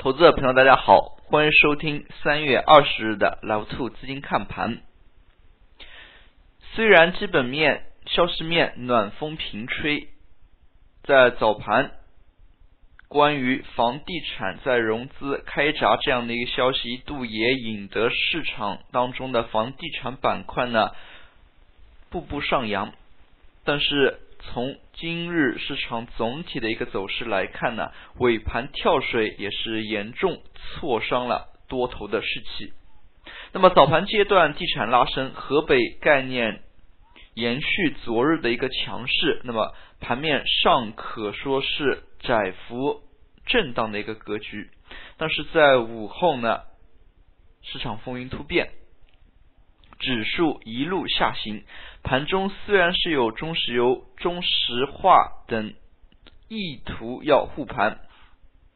投资者朋友，大家好，欢迎收听三月二十日的 Live Two 资金看盘。虽然基本面、消息面暖风频吹，在早盘关于房地产再融资开闸这样的一个消息，一度也引得市场当中的房地产板块呢步步上扬，但是。从今日市场总体的一个走势来看呢，尾盘跳水也是严重挫伤了多头的士气。那么早盘阶段地产拉升，河北概念延续昨日的一个强势，那么盘面上可说是窄幅震荡的一个格局。但是在午后呢，市场风云突变。指数一路下行，盘中虽然是有中石油、中石化等意图要护盘，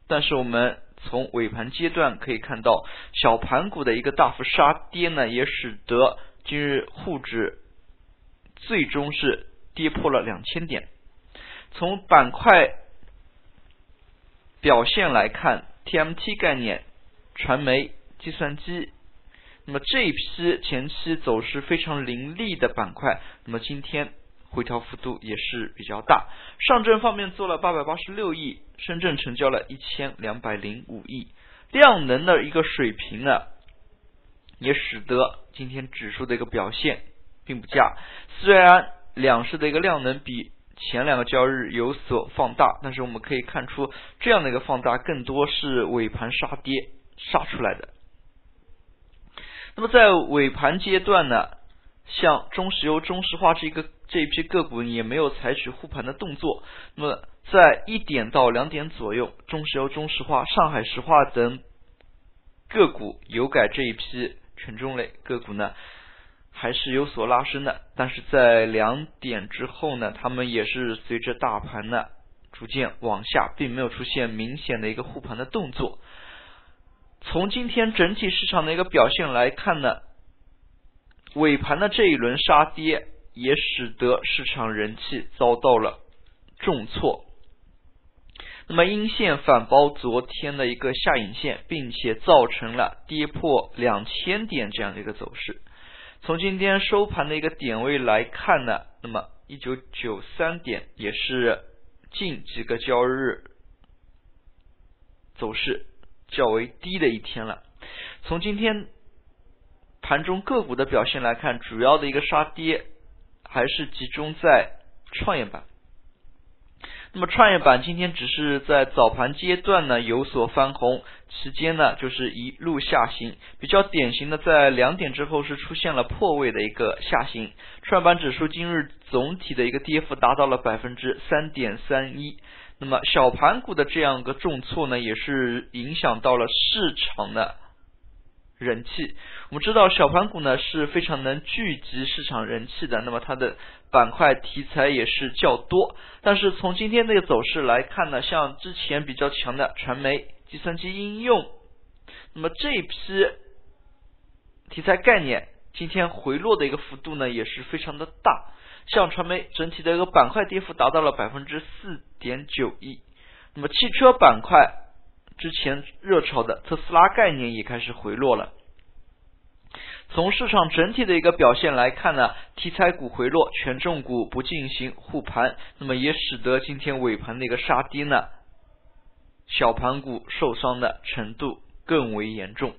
但是我们从尾盘阶段可以看到，小盘股的一个大幅杀跌呢，也使得今日沪指最终是跌破了两千点。从板块表现来看，TMT 概念、传媒、计算机。那么这一批前期走势非常凌厉的板块，那么今天回调幅度也是比较大。上证方面做了八百八十六亿，深圳成交了一千两百零五亿，量能的一个水平呢，也使得今天指数的一个表现并不佳。虽然两市的一个量能比前两个交易日有所放大，但是我们可以看出这样的一个放大更多是尾盘杀跌杀出来的。那么在尾盘阶段呢，像中石油、中石化这一个这一批个股也没有采取护盘的动作。那么在一点到两点左右，中石油、中石化、上海石化等个股油改这一批权重类个股呢，还是有所拉升的。但是在两点之后呢，他们也是随着大盘呢逐渐往下，并没有出现明显的一个护盘的动作。从今天整体市场的一个表现来看呢，尾盘的这一轮杀跌也使得市场人气遭到了重挫。那么阴线反包昨天的一个下影线，并且造成了跌破两千点这样的一个走势。从今天收盘的一个点位来看呢，那么一九九三点也是近几个交易日走势。较为低的一天了。从今天盘中个股的表现来看，主要的一个杀跌还是集中在创业板。那么创业板今天只是在早盘阶段呢有所翻红，期间呢就是一路下行。比较典型的，在两点之后是出现了破位的一个下行。创业板指数今日总体的一个跌幅达到了百分之三点三一。那么小盘股的这样一个重挫呢，也是影响到了市场的人气。我们知道小盘股呢是非常能聚集市场人气的，那么它的板块题材也是较多。但是从今天这个走势来看呢，像之前比较强的传媒、计算机应用，那么这一批题材概念今天回落的一个幅度呢也是非常的大。像传媒整体的一个板块跌幅达到了百分之四点九一，那么汽车板块之前热炒的特斯拉概念也开始回落了。从市场整体的一个表现来看呢，题材股回落，权重股不进行护盘，那么也使得今天尾盘的一个杀跌呢，小盘股受伤的程度更为严重。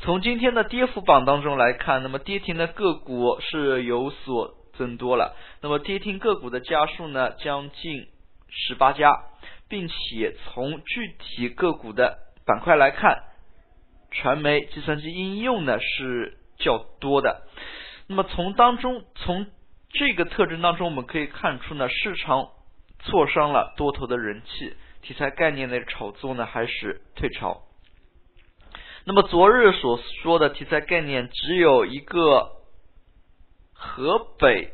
从今天的跌幅榜当中来看，那么跌停的个股是有所。增多了，那么跌停个股的家数呢，将近十八家，并且从具体个股的板块来看，传媒、计算机应用呢是较多的。那么从当中，从这个特征当中，我们可以看出呢，市场挫伤了多头的人气，题材概念的炒作呢还是退潮。那么昨日所说的题材概念只有一个。河北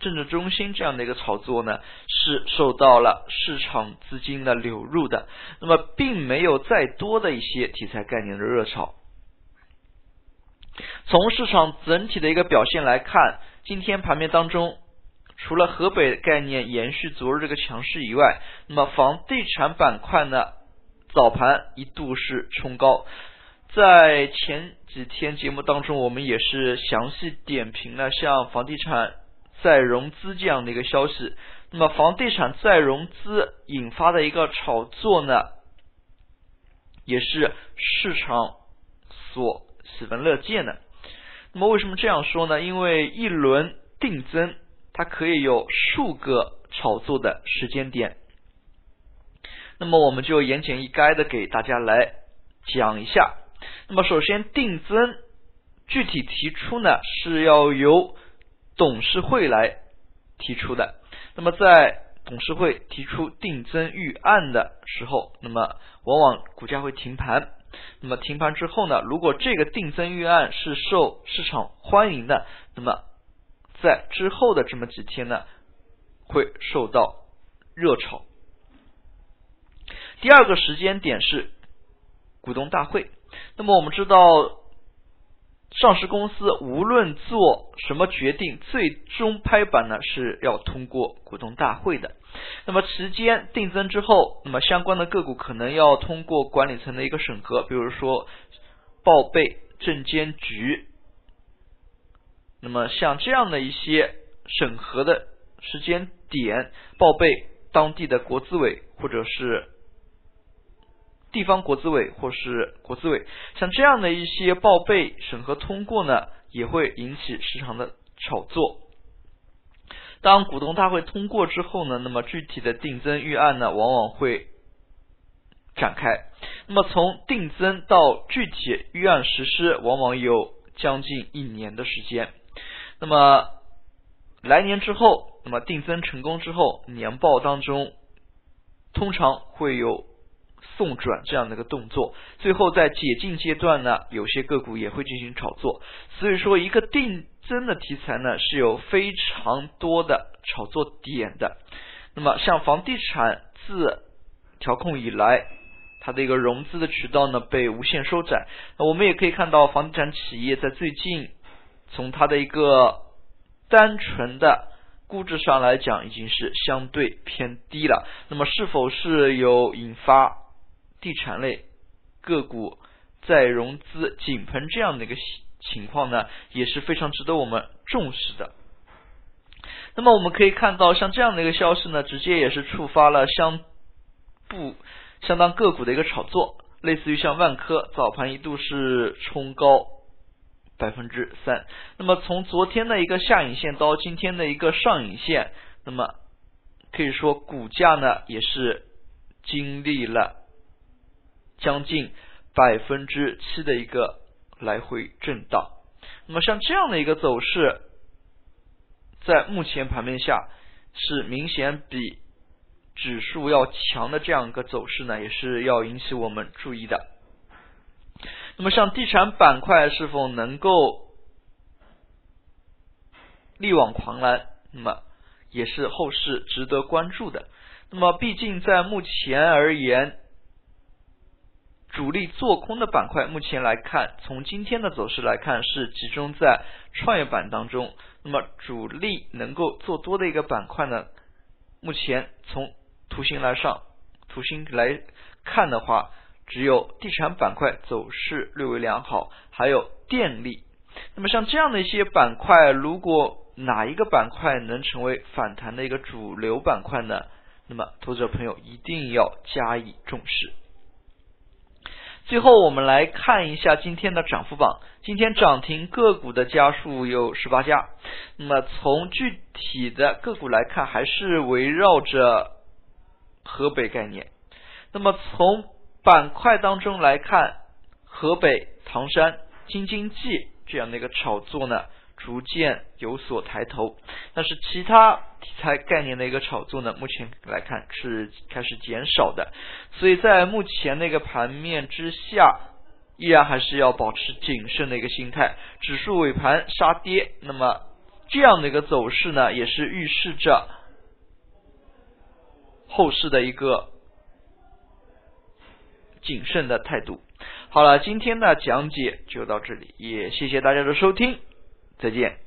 政治中心这样的一个炒作呢，是受到了市场资金的流入的，那么并没有再多的一些题材概念的热炒。从市场整体的一个表现来看，今天盘面当中，除了河北概念延续昨日这个强势以外，那么房地产板块呢，早盘一度是冲高。在前几天节目当中，我们也是详细点评了像房地产再融资这样的一个消息。那么，房地产再融资引发的一个炒作呢，也是市场所喜闻乐见的。那么，为什么这样说呢？因为一轮定增，它可以有数个炒作的时间点。那么，我们就言简意赅的给大家来讲一下。那么，首先定增具体提出呢，是要由董事会来提出的。那么，在董事会提出定增预案的时候，那么往往股价会停盘。那么停盘之后呢，如果这个定增预案是受市场欢迎的，那么在之后的这么几天呢，会受到热炒。第二个时间点是股东大会。那么我们知道，上市公司无论做什么决定，最终拍板呢是要通过股东大会的。那么期间定增之后，那么相关的个股可能要通过管理层的一个审核，比如说报备证监局。那么像这样的一些审核的时间点，报备当地的国资委或者是。地方国资委或是国资委，像这样的一些报备审核通过呢，也会引起市场的炒作。当股东大会通过之后呢，那么具体的定增预案呢，往往会展开。那么从定增到具体预案实施，往往有将近一年的时间。那么来年之后，那么定增成功之后，年报当中通常会有。送转这样的一个动作，最后在解禁阶段呢，有些个股也会进行炒作。所以说，一个定增的题材呢，是有非常多的炒作点的。那么，像房地产自调控以来，它的一个融资的渠道呢被无限收窄。那我们也可以看到，房地产企业在最近从它的一个单纯的估值上来讲，已经是相对偏低了。那么，是否是有引发？地产类个股再融资井喷这样的一个情况呢，也是非常值得我们重视的。那么我们可以看到，像这样的一个消息呢，直接也是触发了相不相当个股的一个炒作，类似于像万科早盘一度是冲高百分之三。那么从昨天的一个下影线到今天的一个上影线，那么可以说股价呢也是经历了。将近百分之七的一个来回震荡，那么像这样的一个走势，在目前盘面下是明显比指数要强的这样一个走势呢，也是要引起我们注意的。那么像地产板块是否能够力挽狂澜，那么也是后市值得关注的。那么毕竟在目前而言，主力做空的板块，目前来看，从今天的走势来看，是集中在创业板当中。那么，主力能够做多的一个板块呢？目前从图形来上，图形来看的话，只有地产板块走势略微良好，还有电力。那么，像这样的一些板块，如果哪一个板块能成为反弹的一个主流板块呢？那么，投资者朋友一定要加以重视。最后，我们来看一下今天的涨幅榜。今天涨停个股的家数有十八家。那么从具体的个股来看，还是围绕着河北概念。那么从板块当中来看，河北、唐山、京津冀这样的一个炒作呢？逐渐有所抬头，但是其他题材概念的一个炒作呢，目前来看是开始减少的，所以在目前那个盘面之下，依然还是要保持谨慎的一个心态。指数尾盘杀跌，那么这样的一个走势呢，也是预示着后市的一个谨慎的态度。好了，今天的讲解就到这里，也谢谢大家的收听。再见。